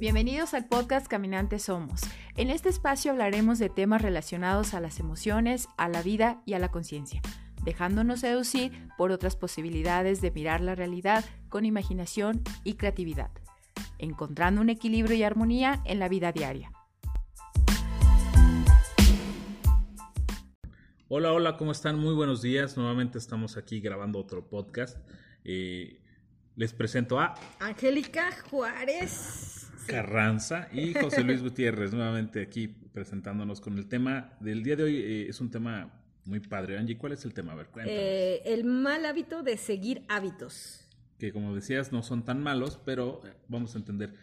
Bienvenidos al podcast Caminantes Somos. En este espacio hablaremos de temas relacionados a las emociones, a la vida y a la conciencia, dejándonos seducir por otras posibilidades de mirar la realidad con imaginación y creatividad, encontrando un equilibrio y armonía en la vida diaria. Hola, hola, ¿cómo están? Muy buenos días. Nuevamente estamos aquí grabando otro podcast. Eh, les presento a Angélica Juárez. Carranza y José Luis Gutiérrez, nuevamente aquí presentándonos con el tema del día de hoy. Eh, es un tema muy padre. Angie, ¿cuál es el tema? A ver, eh, el mal hábito de seguir hábitos. Que como decías, no son tan malos, pero eh, vamos a entender.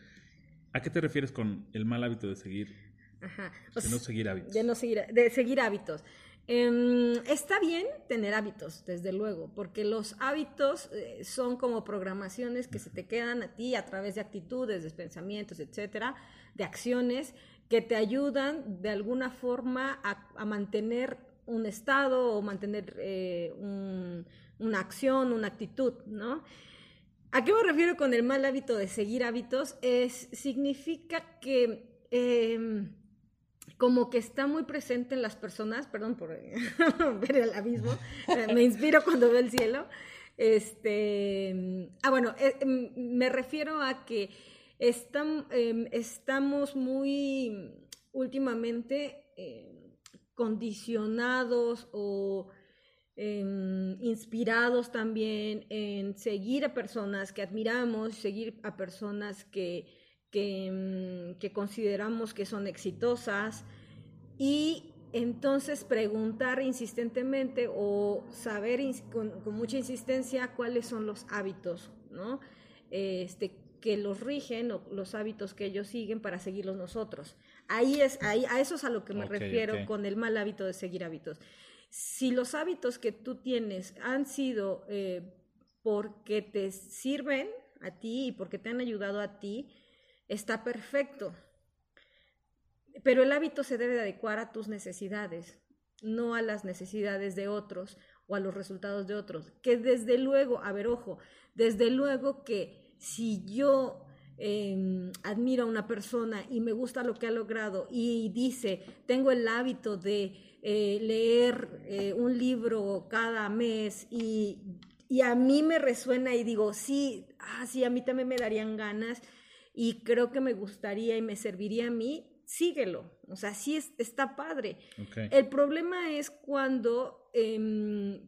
¿A qué te refieres con el mal hábito de seguir? Ajá. de no seguir hábitos. De no seguir, de seguir hábitos. Em, está bien tener hábitos, desde luego, porque los hábitos eh, son como programaciones que se te quedan a ti a través de actitudes, de pensamientos, etcétera, de acciones que te ayudan de alguna forma a, mantener un estado o mantener eh, una acción, una actitud, ¿no? ¿A qué me refiero con el mal hábito de seguir hábitos? Es, significa que em, como que está muy presente en las personas, perdón por ver el abismo, eh, me inspiro cuando veo el cielo. Este, ah, bueno, eh, em, me refiero a que em, estamos muy últimamente em, condicionados o inspirados también en seguir a personas que admiramos, seguir a personas que Mm, que, consideramos que son exitosas y entonces preguntar insistentemente o saber con, mucha insistencia cuáles son los hábitos, ¿no? Este, que los rigen o los hábitos que ellos siguen para seguirlos nosotros. Ahí es, ahí, a eso es a lo que me refiero con el mal hábito de seguir hábitos. Si los hábitos que tú tienes han sido eh, porque te sirven a ti y porque te han ayudado a ti, está perfecto. Pero el hábito se debe de adecuar a tus necesidades, no a las necesidades de otros o a los resultados de otros. Que desde luego, a ver, ojo, desde luego que si yo em, admiro a una persona y me gusta lo que ha logrado y dice, tengo el hábito de eh, leer eh, un libro cada mes y, y, a mí me resuena y digo, sí, ah, sí, a mí también me darían ganas y creo que me gustaría y me serviría a mí, síguelo. O sea, sí está padre. El problema es cuando em,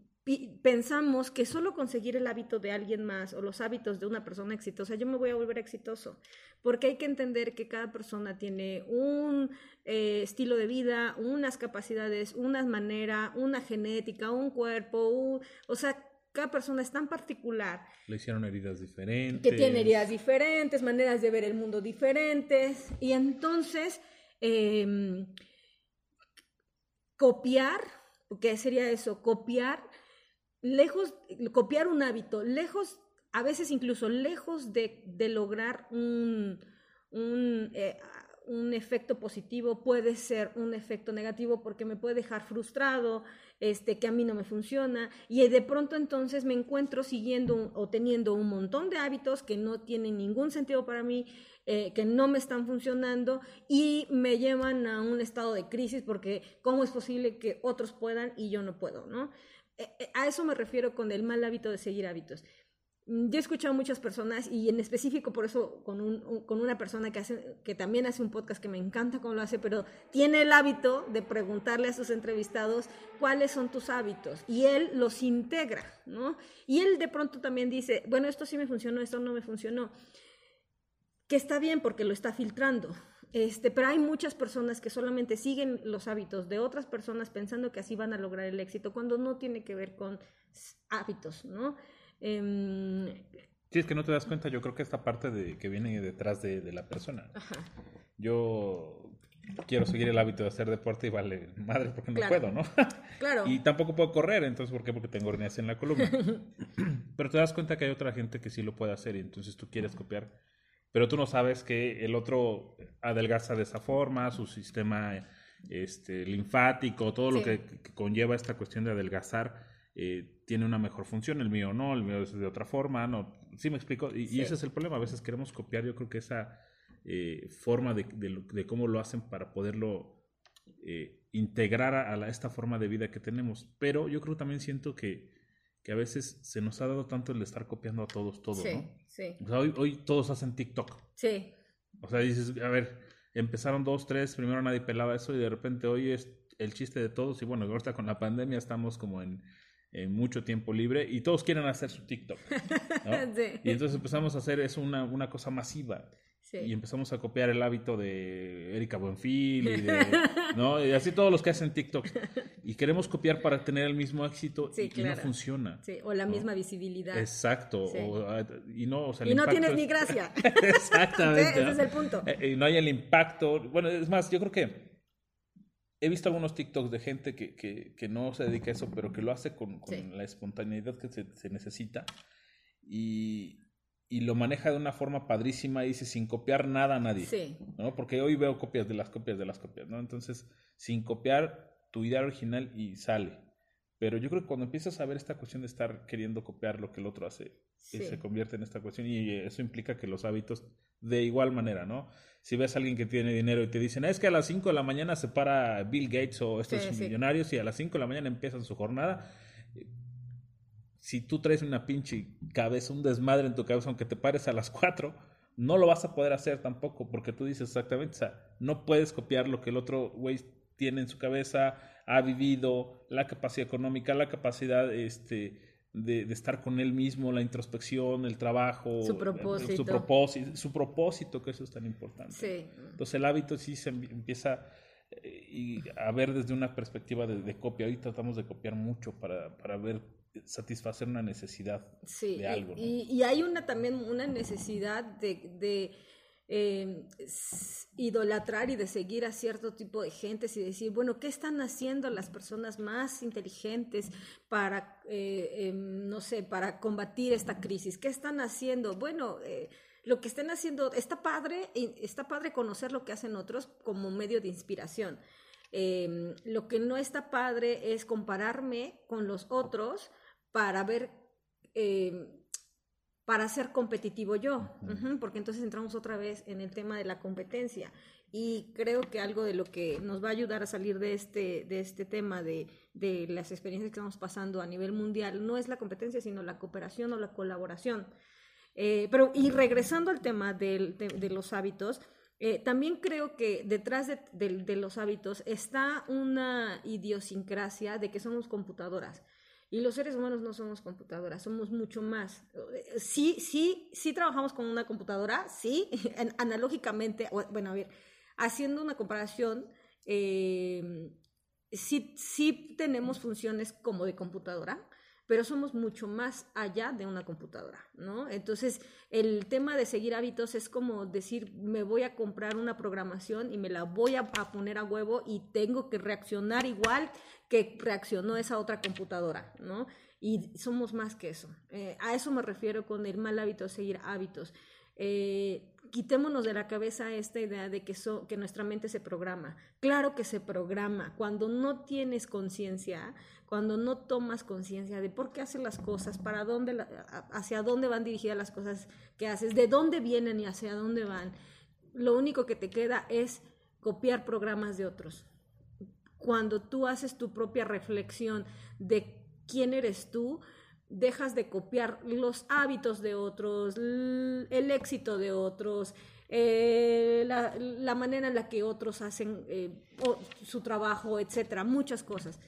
pensamos que solo conseguir el hábito de alguien más o los hábitos de una persona exitosa, yo me voy a volver exitoso. Porque hay que entender que cada persona tiene un eh, estilo de vida, unas capacidades, una manera, una genética, un cuerpo, o sea, cada persona es tan particular. Le hicieron heridas diferentes. Que tiene heridas diferentes, maneras de ver el mundo diferentes. Y entonces, em, copiar, ¿qué sería eso? Copiar, lejos, copiar un hábito, lejos, a veces incluso lejos de, lograr un, un eh, un efecto positivo puede ser un efecto negativo porque me puede dejar frustrado, este, que a mí no me funciona y de pronto entonces me encuentro siguiendo o teniendo un montón de hábitos que no tienen ningún sentido para mí, eh, que no me están funcionando y me llevan a un estado de crisis porque cómo es posible que otros puedan y yo no puedo, ¿no? Eh, eh, a eso me refiero con el mal hábito de seguir hábitos. Mm, yo he escuchado muchas personas y en específico por eso con, un, con una persona que, hace, que también hace un podcast que me encanta cómo lo hace, pero tiene el hábito de preguntarle a sus entrevistados cuáles son tus hábitos y él los integra, ¿no? Y él de pronto también dice, bueno, esto sí me funcionó, esto no me funcionó, que está bien porque lo está filtrando. Este, pero hay muchas personas que solamente siguen los hábitos de otras personas pensando que así van a lograr el éxito, cuando no tiene que ver con hábitos, ¿no? Em, sí, es que no te das cuenta, yo creo que esta parte de que viene detrás de, la persona. Yo quiero seguir el hábito de hacer deporte y vale madre porque no puedo, ¿no? claro. Y tampoco puedo correr, entonces ¿por qué? Porque tengo hernias en la columna. Pero te das cuenta que hay otra gente que sí lo puede hacer y entonces tú quieres copiar. Pero tú no sabes que el otro adelgaza de esa forma, su sistema este, linfático, todo lo que, conlleva esta cuestión de adelgazar eh, tiene una mejor función, el mío no, el mío es de otra forma, no, sí me explico, y, ese es el problema, a veces queremos copiar, yo creo que esa, eh, forma de, de, cómo lo hacen para poderlo eh, integrar a, esta forma de vida que tenemos. Pero yo creo también siento que, que, a veces se nos ha dado tanto el estar copiando a todos todo, sí, ¿no? Sí. O sea, hoy, hoy todos hacen TikTok. Sí. O sea, dices, a ver, empezaron dos, tres, primero nadie pelaba eso y de repente hoy es el chiste de todos y bueno, ahorita con la pandemia estamos como en, mucho tiempo libre y todos quieren hacer su TikTok. Y entonces empezamos a hacer eso una, una cosa masiva. Y empezamos a copiar el hábito de Erika Buenfil y, de, ¿no? y así todos los que hacen TikTok. Y queremos copiar para tener el mismo éxito y, no funciona. o la misma visibilidad. Exacto. Ah, y no, y no tienes ni gracia. Exactamente. Ese es el punto. Eh, y no hay el impacto. Bueno, es más, yo creo que he visto algunos TikToks de gente que, que, que no se dedica a eso, pero que lo hace con, con la espontaneidad que se, se necesita. Y, y lo maneja de una forma padrísima y dice sin copiar nada a nadie. Sí. ¿no? Porque hoy veo copias de las copias de las copias, ¿no? Entonces, sin copiar tu idea original y sale. Pero yo creo que cuando empiezas a ver esta cuestión de estar queriendo copiar lo que el otro hace, eh, se convierte en esta cuestión y eso implica que los hábitos de igual manera, ¿no? Si ves a alguien que tiene dinero y te dicen, es que a las 5 de la mañana se para Bill Gates o estos millonarios y a las 5 de la mañana empiezan su jornada, si tú traes una pinche cabeza, un desmadre en tu cabeza, aunque te pares a las 4, no lo vas a poder hacer tampoco, porque tú dices exactamente, o sea, no puedes copiar lo que el otro güey tiene en su cabeza, ha vivido, la capacidad económica, la capacidad este, de, estar con él mismo, la introspección, el trabajo, su propósito. Su propósito, su propósito, que eso es tan importante. Sí. Entonces el hábito sí se empieza eh, a ver desde una perspectiva de, de, copia. Hoy tratamos de copiar mucho para, para ver satisfacer una necesidad de algo. Y, hay una también una necesidad de, em, idolatrar y de seguir a cierto tipo de gentes y decir, bueno, ¿qué están haciendo las personas más inteligentes para, eh, em, no sé, para combatir esta crisis? ¿Qué están haciendo? Bueno, eh, lo que estén haciendo, está padre, está padre conocer lo que hacen otros como medio de inspiración. Em, lo que no está padre es compararme con los otros para ver, para ser competitivo yo, porque entonces entramos otra vez en el tema de la competencia. Y creo que algo de lo que nos va a ayudar a salir de este, de este tema de, de las experiencias que estamos pasando a nivel mundial no es la competencia, sino la cooperación o la colaboración. Eh, pero, y regresando al tema de, de los hábitos, eh, también creo que detrás de, de, los hábitos está una idiosincrasia de que somos computadoras. Y los seres humanos no somos computadoras, somos mucho más. Sí, sí, sí trabajamos con una computadora, sí, analógicamente, bueno, a ver, haciendo una comparación, eh, sí, sí tenemos funciones como de computadora, pero somos mucho más allá de una computadora, ¿no? Entonces, el tema de seguir hábitos es como decir, me voy a comprar una programación y me la voy a, poner a huevo y tengo que reaccionar igual que reaccionó esa otra computadora, ¿no? Y somos más que eso. Eh, a eso me refiero con el mal hábito de seguir hábitos. Eh, quitémonos de la cabeza esta idea de que, que nuestra mente se programa. Claro que se programa. Cuando no tienes conciencia, cuando no tomas conciencia de por qué haces las cosas, para dónde, hacia dónde van dirigidas las cosas que haces, de dónde vienen y hacia dónde van, lo único que te queda es copiar programas de otros. Cuando tú haces tu propia reflexión de quién eres tú, dejas de copiar los hábitos de otros, el éxito de otros, eh, la, manera en la que otros hacen eh, su trabajo, etcétera, muchas cosas.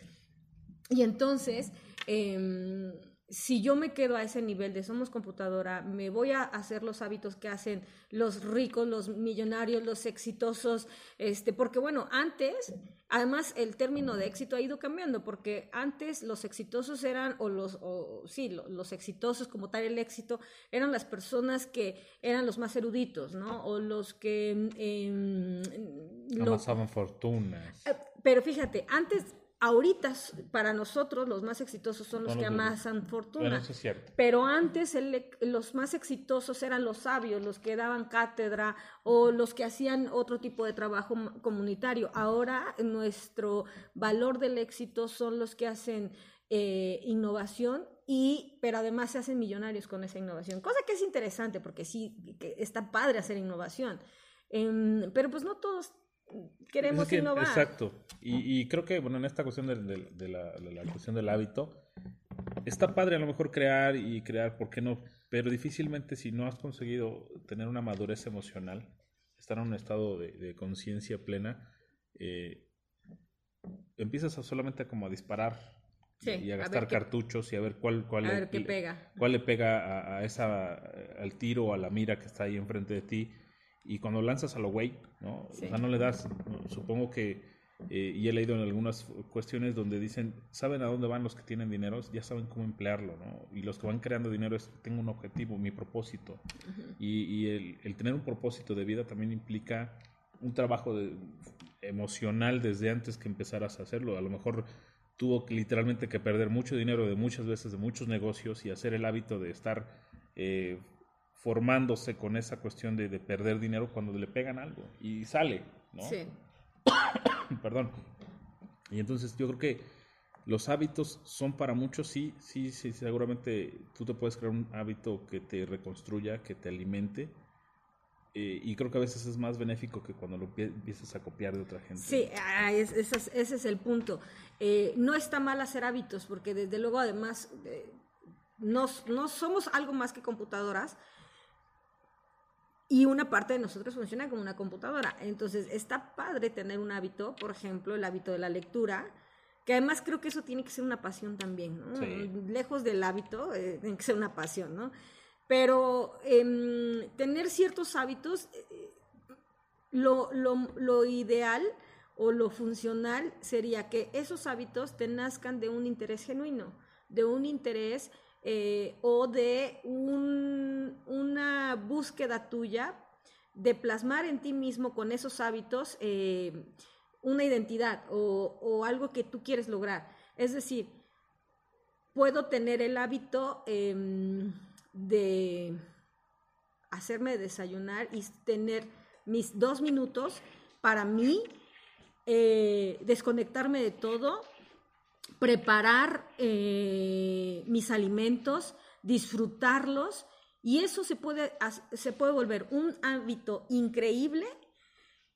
Y entonces, em, si yo me quedo a ese nivel de somos computadora, me voy a hacer los hábitos que hacen los ricos, los millonarios, los exitosos, este, porque bueno, antes, además el término de éxito ha ido cambiando, porque antes los exitosos eran, o los, o, sí, los, exitosos como tal el éxito, eran las personas que eran los más eruditos, ¿no? O los que... Eh, Amasaban fortunas. Pero fíjate, antes ahorita para nosotros los más exitosos son los que amasan fortuna. Pero antes los más exitosos eran los sabios, los que daban cátedra o los que hacían otro tipo de trabajo comunitario. Ahora nuestro valor del éxito son los que hacen eh, innovación y pero además se hacen millonarios con esa innovación, cosa que es interesante porque sí que está padre hacer innovación. Em, pero pues no todos queremos innovar. Exacto. Y, creo que, bueno, en esta cuestión de, la, de, la, cuestión del hábito, está padre a lo mejor crear y crear, ¿por qué no? Pero difícilmente si no has conseguido tener una madurez emocional, estar en un estado de, conciencia plena, eh, empiezas a solamente como a disparar y a gastar cartuchos y a ver cuál, cuál, le, pega. cuál le pega a, esa, al tiro o a la mira que está ahí enfrente de ti. Y cuando lanzas a lo güey, ¿no? O sea, no le das, supongo que eh, y he leído en algunas cuestiones donde dicen, saben a dónde van los que tienen dinero, ya saben cómo emplearlo, ¿no? Y los que van creando dinero es, tengo un objetivo, mi propósito. Y, el, tener un propósito de vida también implica un trabajo emocional desde antes que empezaras a hacerlo. A lo mejor tuvo literalmente que perder mucho dinero de muchas veces, de muchos negocios y hacer el hábito de estar eh, formándose con esa cuestión de, de, perder dinero cuando le pegan algo y sale, ¿no? Sí. Perdón. Y entonces yo creo que los hábitos son para muchos, sí, sí, sí, seguramente tú te puedes crear un hábito que te reconstruya, que te alimente. Eh, y creo que a veces es más benéfico que cuando lo empiezas a copiar de otra gente. Sí, ah, ese, es, el punto. Eh, no está mal hacer hábitos, porque desde luego además eh, no, no somos algo más que computadoras, y una parte de nosotros funciona como una computadora. Entonces, está padre tener un hábito, por ejemplo, el hábito de la lectura, que además creo que eso tiene que ser una pasión también, ¿no? Lejos del hábito, eh, tiene que ser una pasión, ¿no? Pero em, tener ciertos hábitos, eh, lo, lo ideal o lo funcional sería que esos hábitos te nazcan de un interés genuino, de un interés eh, o de una búsqueda tuya de plasmar en ti mismo con esos hábitos eh, una identidad o, algo que tú quieres lograr. Es decir, puedo tener el hábito em, de hacerme desayunar y tener mis dos minutos para mí, eh, desconectarme de todo preparar eh, mis alimentos, disfrutarlos, y eso se puede, se puede volver un hábito increíble,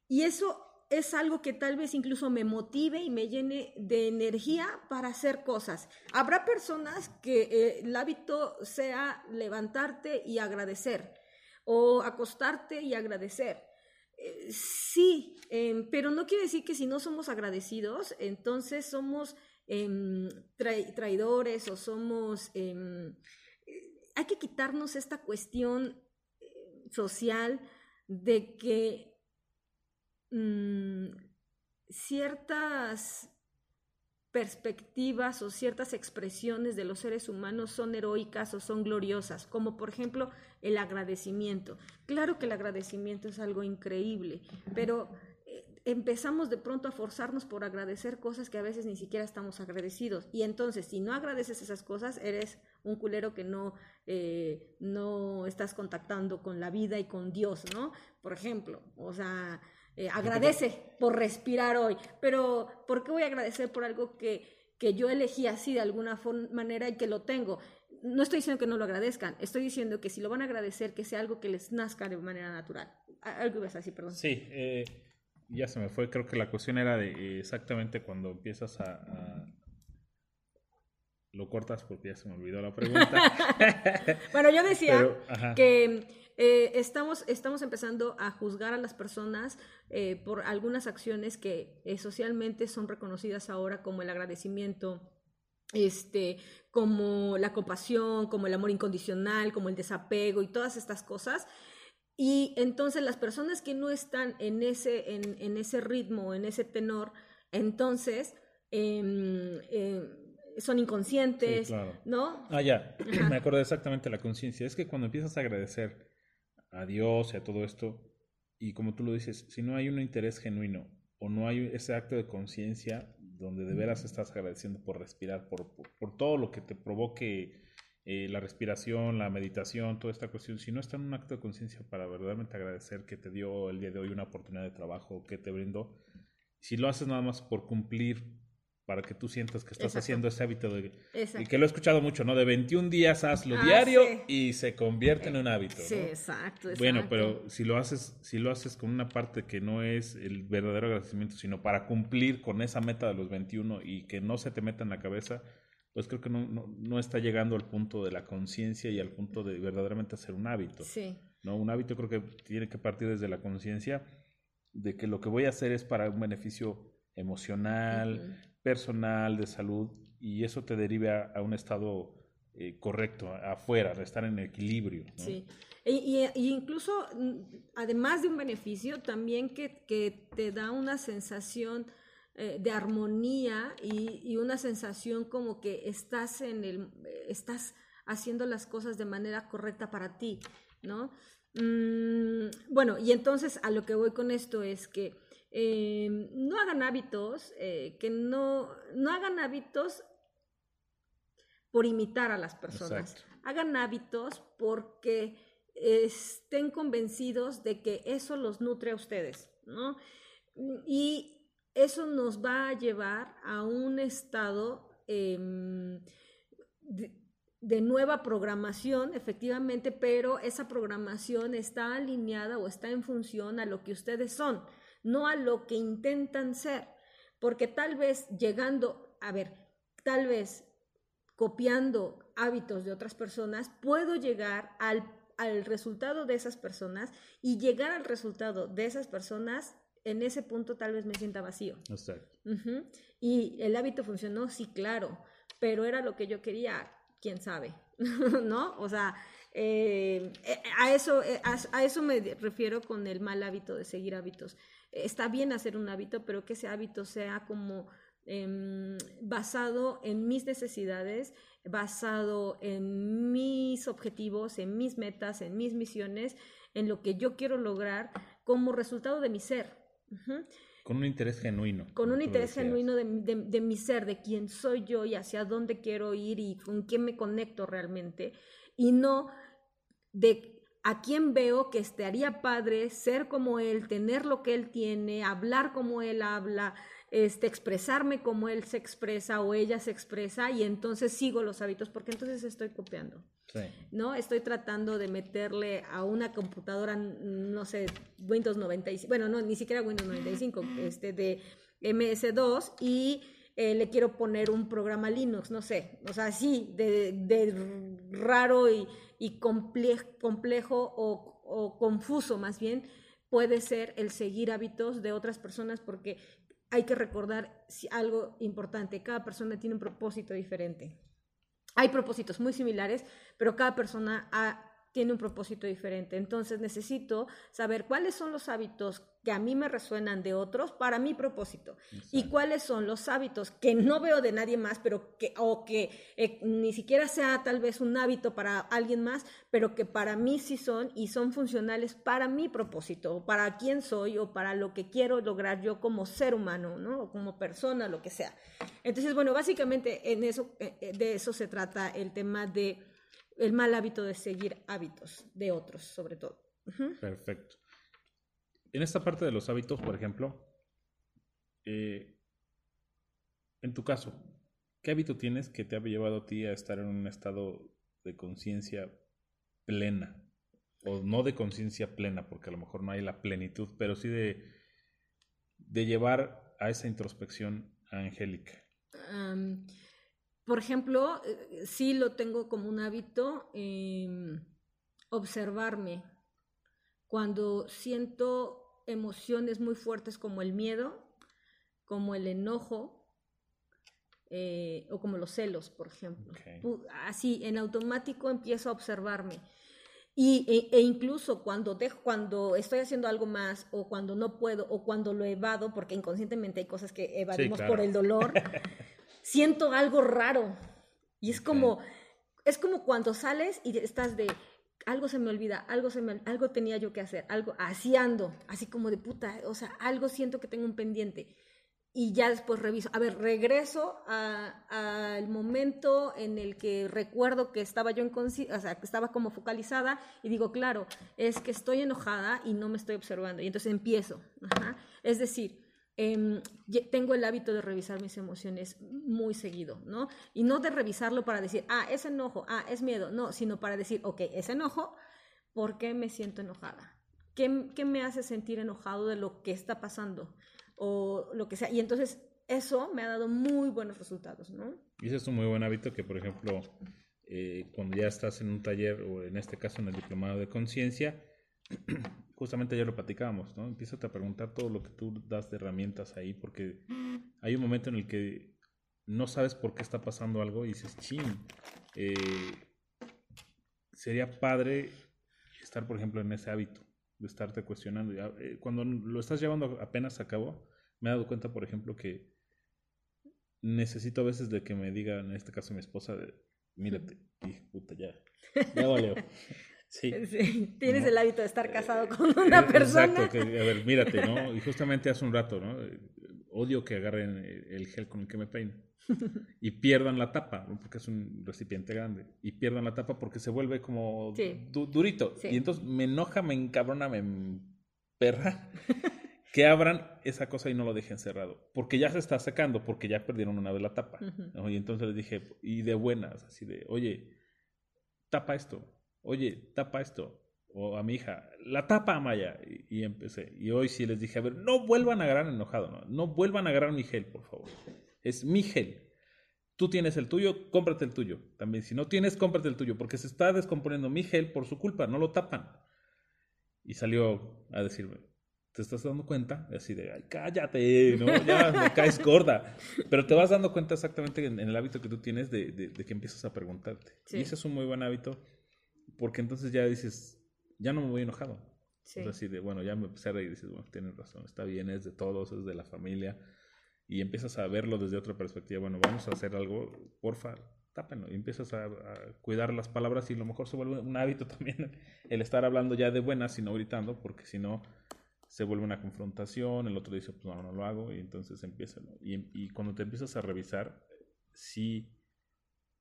y eso es algo que tal vez incluso me motive y me llene de energía para hacer cosas. Habrá personas que eh, el hábito sea levantarte y agradecer o acostarte y agradecer. Eh, sí, pero no quiere decir que si no somos agradecidos, entonces somos Em, traidores o somos... Em, hay que quitarnos esta cuestión eh, social de que mm, ciertas perspectivas o ciertas expresiones de los seres humanos son heroicas o son gloriosas, como por ejemplo el agradecimiento. Claro que el agradecimiento es algo increíble, pero empezamos de pronto a forzarnos por agradecer cosas que a veces ni siquiera estamos agradecidos. Y entonces, si no agradeces esas cosas, eres un culero que no, eh, no estás contactando con la vida y con Dios, ¿no? Por ejemplo, o sea, eh, agradece por respirar hoy, pero ¿por qué voy a agradecer por algo que, que yo elegí así de alguna manera y que lo tengo? No estoy diciendo que no lo agradezcan, estoy diciendo que si lo van a agradecer, que sea algo que les nazca de manera natural. Algo ibas a decir, perdón. Sí, eh, ya se me fue, creo que la cuestión era de eh, exactamente cuando empiezas a, Lo cortas porque ya se me olvidó la pregunta. bueno, yo decía que eh, estamos, estamos empezando a juzgar a las personas eh, por algunas acciones que socialmente son reconocidas ahora como el agradecimiento, este, como la compasión, como el amor incondicional, como el desapego y todas estas cosas. Y entonces las personas que no están en ese, en, ese ritmo, en ese tenor, entonces em, em, son inconscientes, ¿no? Ah, ya, me acuerdo exactamente la conciencia. Es que cuando empiezas a agradecer a Dios y a todo esto, y como tú lo dices, si no hay un interés genuino o no hay ese acto de conciencia donde de veras estás agradeciendo por respirar, por, por todo lo que te provoque eh, la respiración, la meditación, toda esta cuestión, si no está en un acto de conciencia para verdaderamente agradecer que te dio el día de hoy una oportunidad de trabajo, que te brindó, si lo haces nada más por cumplir para que tú sientas que estás haciendo ese hábito de, y que lo he escuchado mucho, ¿no? De 21 días hazlo Ah, diario sí. y se convierte en un hábito. Sí, ¿no? exacto, exacto. Bueno, pero si lo haces, si lo haces con una parte que no es el verdadero agradecimiento, sino para cumplir con esa meta de los 21 y que no se te meta en la cabeza, pues creo que no, no, no está llegando al punto de la conciencia y al punto de verdaderamente hacer un hábito. Sí, ¿no? Un hábito creo que tiene que partir desde la conciencia de que lo que voy a hacer es para un beneficio emocional, Ujú. personal, de salud, y eso te deriva a, un estado eh, correcto, afuera, de estar en equilibrio. ¿no? sí. Y, y- y incluso, mm, además de un beneficio, también que, que te da una sensación eh, de armonía y, y una sensación como que estás en el, estás haciendo las cosas de manera correcta para ti, ¿no? Mm, bueno, y entonces a lo que voy con esto es que eh, no hagan hábitos, eh, que no, no hagan hábitos por imitar a las personas. Exacto. Hagan hábitos porque estén convencidos de que eso los nutre a ustedes, ¿no? Y eso nos va a llevar a un estado em, de, de nueva programación, efectivamente, pero esa programación está alineada o está en función a lo que ustedes son, no a lo que intentan ser, porque tal vez llegando, a ver, tal vez copiando hábitos de otras personas, puedo llegar al, al resultado de esas personas y llegar al resultado de esas personas, en ese punto tal vez me sienta vacío. Exacto. Y el hábito funcionó, sí, claro, pero era lo que yo quería, quién sabe, ¿no? O sea, eh, eh, a, eso, eh, a, a eso me refiero con el mal hábito de seguir hábitos. Está bien hacer un hábito, pero que ese hábito sea como em, basado en mis necesidades, basado en mis objetivos, en mis metas, en mis misiones, en lo que yo quiero lograr como resultado de mi ser. Con un interés genuino. con un interés decías. genuino de, de- de mi ser, de quién soy yo y hacia dónde quiero ir y con quién me conecto realmente, y no de a quién veo que estaría padre ser como él, tener lo que él tiene, hablar como él habla, este, expresarme como él se expresa o ella se expresa, y entonces sigo los hábitos, porque entonces estoy copiando. Sí. ¿no? Estoy tratando de meterle a una computadora, no sé, Windows 95, bueno, no, ni siquiera Windows 95, este, de MS2 y eh, le quiero poner un programa Linux, no sé, o sea, sí, de, de raro y, y comple- complejo o, o confuso más bien, puede ser el seguir hábitos de otras personas porque hay que recordar algo importante, cada persona tiene un propósito diferente. Hay propósitos muy similares, pero cada persona ha- tiene un propósito diferente. Entonces necesito saber cuáles son los hábitos que a mí me resuenan de otros para mi propósito y cuáles son los hábitos que no veo de nadie más, pero que o que eh, ni siquiera sea tal vez un hábito para alguien más, pero que para mí sí son y son funcionales para mi propósito, o para quién soy o para lo que quiero lograr yo como ser humano, ¿no? O como persona, lo que sea. Entonces, bueno, básicamente en eso eh, eh, de eso se trata el tema de el mal hábito de seguir hábitos de otros, sobre todo. Perfecto. En esta parte de los hábitos, por ejemplo, eh, en tu caso, ¿qué hábito tienes que te ha llevado a ti a estar en un estado de conciencia plena? O no de conciencia plena, porque a lo mejor no hay la plenitud, pero sí de, de llevar a esa introspección angélica. Por ejemplo, eh, sí lo tengo como un hábito em, observarme cuando siento emociones muy fuertes como el miedo, como el enojo eh, o como los celos, por ejemplo. Así, en automático empiezo a observarme. Y, e, e incluso cuando, dejo, cuando estoy haciendo algo más o cuando no puedo o cuando lo evado, porque inconscientemente hay cosas que evadimos claro. por el dolor, siento algo raro. Y es como, es como cuando sales y estás de, algo se me olvida, algo, se me, algo tenía yo que hacer, algo, así ando, así como de puta, o sea, algo siento que tengo un pendiente. Y ya después reviso, a ver, regreso al momento en el que recuerdo que estaba yo o sea, que estaba como focalizada y digo, claro, es que estoy enojada y no me estoy observando. Y entonces empiezo. Ajá. Es decir, em, tengo el hábito de revisar mis emociones muy seguido, ¿no? Y no de revisarlo para decir, ah, es enojo, ah, es miedo, no, sino para decir, ok, es enojo, ¿por qué me siento enojada? ¿Qué, ¿Qué, me hace sentir enojado de lo que está pasando? O lo que sea. Y entonces eso me ha dado muy buenos resultados, ¿no? Y ese es un muy buen hábito que, por ejemplo, eh, cuando ya estás en un taller, o en este caso en el diplomado de conciencia, justamente ya lo platicábamos, ¿no? Empiezas a preguntar todo lo que tú das de herramientas ahí, porque hay un momento en el que no sabes por qué está pasando algo y dices, ching, eh, sería padre estar, por ejemplo, en ese hábito de estarte cuestionando. Eh, cuando lo estás llevando apenas a cabo, me he dado cuenta, por ejemplo, que necesito a veces de que me diga, en este caso mi esposa, mírate, y puta, ya, ya valió. Sí. Tienes el hábito de estar casado con una eh, persona. Exacto, a ver, mírate, ¿no? Y justamente hace un rato, ¿no? Odio que agarren el gel con el que me peino y pierdan la tapa, porque es un recipiente grande, y pierdan la tapa porque se vuelve como durito. Y entonces me enoja, me encabrona, me perra que abran esa cosa y no lo dejen cerrado, porque ya se está sacando, porque ya perdieron una vez la tapa. Y entonces les dije, y de buenas, así de, oye, tapa esto, oye, tapa esto. O a mi hija, la tapa, Maya. Y, y empecé. Y hoy sí les dije, a ver, no vuelvan a agarrar enojado, no, no vuelvan a agarrar mi gel, por favor. Es mi gel. Tú tienes el tuyo, cómprate el tuyo. También, si no tienes, cómprate el tuyo, porque se está descomponiendo mi gel por su culpa, no lo tapan. Y salió a decirme, te estás dando cuenta, así de, ay, cállate, ¿no? Ya me caes gorda. Pero te vas dando cuenta exactamente en, el hábito que tú tienes de, de, que empiezas a preguntarte. Y ese es un muy buen hábito, porque entonces ya dices, ya no me voy enojado. Sí. así de, bueno, ya me empecé a reír y dices, bueno, tienes razón, está bien, es de todos, es de la familia. Y empiezas a verlo desde otra perspectiva. Bueno, vamos a hacer algo, porfa, tápenlo. Y empiezas a, a, cuidar las palabras y a lo mejor se vuelve un hábito también el estar hablando ya de buenas y no gritando, porque si no se vuelve una confrontación, el otro dice, pues no, no lo hago, y entonces empieza. Y, y, cuando te empiezas a revisar, sí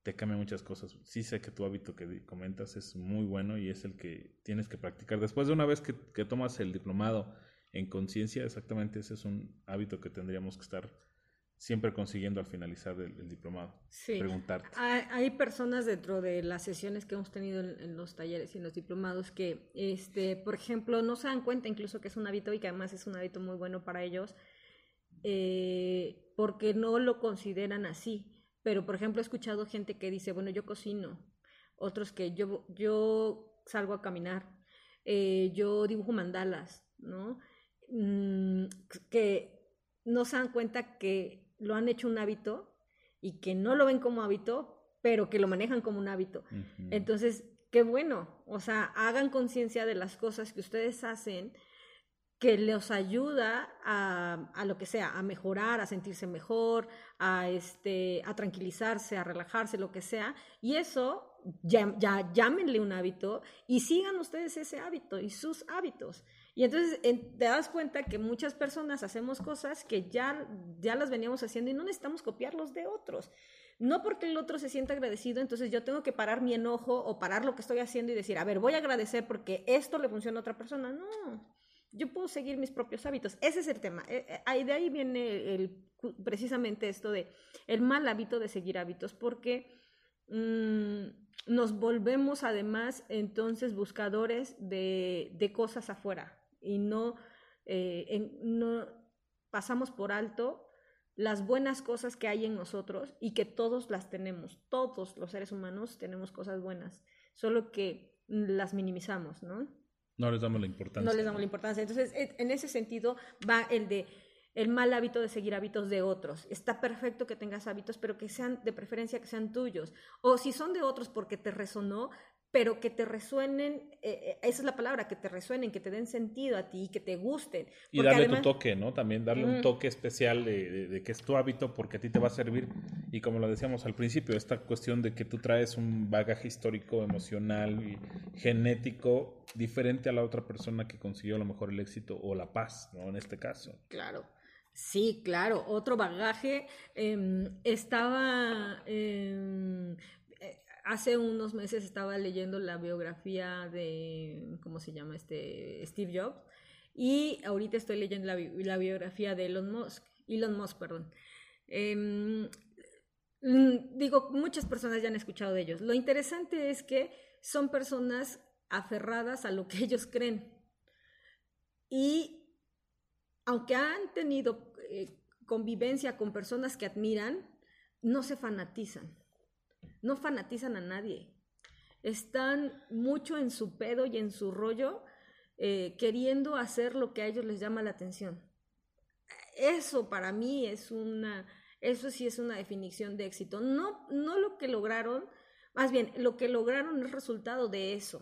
te cambia muchas cosas. Sí sé que tu hábito que comentas es muy bueno y es el que tienes que practicar. Después de una vez que, que tomas el diplomado en conciencia, exactamente ese es un hábito que tendríamos que estar siempre consiguiendo al finalizar el, diplomado. Sí. Preguntarte. Hay, personas dentro de las sesiones que hemos tenido en, los talleres y en los diplomados que, este, por ejemplo, no se dan cuenta incluso que es un hábito y que además es un hábito muy bueno para ellos, eh, porque no lo consideran así. Pero, por ejemplo, he escuchado gente que dice, bueno, yo cocino, otros que yo, yo salgo a caminar, eh, yo dibujo mandalas, ¿no? Mm, que no se dan cuenta que lo han hecho un hábito y que no lo ven como hábito, pero que lo manejan como un hábito. Entonces, qué bueno, o sea, hagan conciencia de las cosas que ustedes hacen que les ayuda a, a, lo que sea, a mejorar, a sentirse mejor, a, este, a tranquilizarse, a relajarse, lo que sea. Y eso, ya, ya llámenle un hábito y sigan ustedes ese hábito y sus hábitos. Y entonces te das cuenta que muchas personas hacemos cosas que ya, ya las veníamos haciendo y no necesitamos copiarlos de otros. No porque el otro se sienta agradecido, entonces yo tengo que parar mi enojo o parar lo que estoy haciendo y decir, a ver, voy a agradecer porque esto le funciona a otra persona. No, yo puedo seguir mis propios hábitos. Ese es el tema. Eh, eh, de ahí viene el, precisamente esto de el mal hábito de seguir hábitos, porque mm, nos volvemos además entonces buscadores de, de cosas afuera y eh, no pasamos por alto las buenas cosas que hay en nosotros y que todos las tenemos, todos los seres humanos tenemos cosas buenas, solo que las minimizamos, ¿no? No les damos la importancia. No les damos la importancia. Entonces, en ese sentido va el de el mal hábito de seguir hábitos de otros. Está perfecto que tengas hábitos, pero que sean de preferencia que sean tuyos. O si son de otros porque te resonó, pero que te resuenen, eh, eh, esa es la palabra, que te resuenen, que te den sentido a ti, que te gusten. Y darle tu toque, ¿no? También darle un toque especial de, que es tu hábito porque a ti te va a servir. Y como lo decíamos al principio, esta cuestión de que tú traes un bagaje histórico, emocional y genético diferente a la otra persona que consiguió a lo mejor el éxito o la paz, ¿no? En este caso. Claro. Sí, claro, otro bagaje. Em, estaba, em, hace unos meses estaba leyendo la biografía de, ¿cómo se llama? Este, Steve Jobs. Y ahorita estoy leyendo la, biografía de Elon Musk, Elon Musk, perdón. Em, mm, digo, muchas personas ya han escuchado de ellos. Lo interesante es que son personas aferradas a lo que ellos creen. Y aunque han tenido eh, convivencia con personas que admiran, no se fanatizan. No fanatizan a nadie. Están mucho en su pedo y en su rollo, eh, queriendo hacer lo que a ellos les llama la atención. Eso para mí es una, eso sí es una definición de éxito. No, no lo que lograron, más bien, lo que lograron es resultado de eso.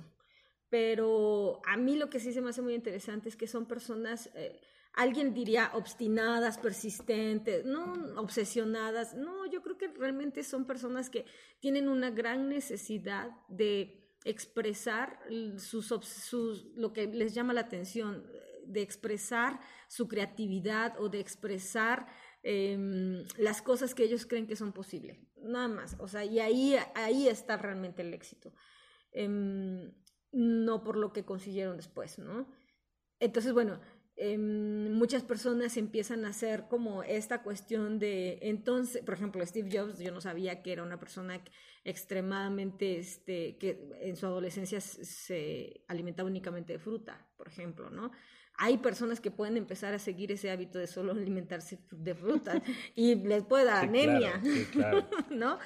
Pero a mí lo que sí se me hace muy interesante es que son personas, eh, alguien diría obstinadas, persistentes, no obsesionadas. No, yo creo que realmente son personas que tienen una gran necesidad de expresar sus, sus, lo que les llama la atención, de expresar su creatividad o de expresar em, las cosas que ellos creen que son posibles. Nada más. O sea, y ahí, ahí está realmente el éxito. Em, no por lo que consiguieron después, ¿no? Entonces, bueno, Em, muchas personas empiezan a hacer como esta cuestión de, entonces, por ejemplo, Steve Jobs, yo no sabía que era una persona extremadamente, este, que en su adolescencia se alimentaba únicamente de fruta, por ejemplo, ¿no? Hay personas que pueden empezar a seguir ese hábito de solo alimentarse de fruta y les puede dar anemia, ¿no?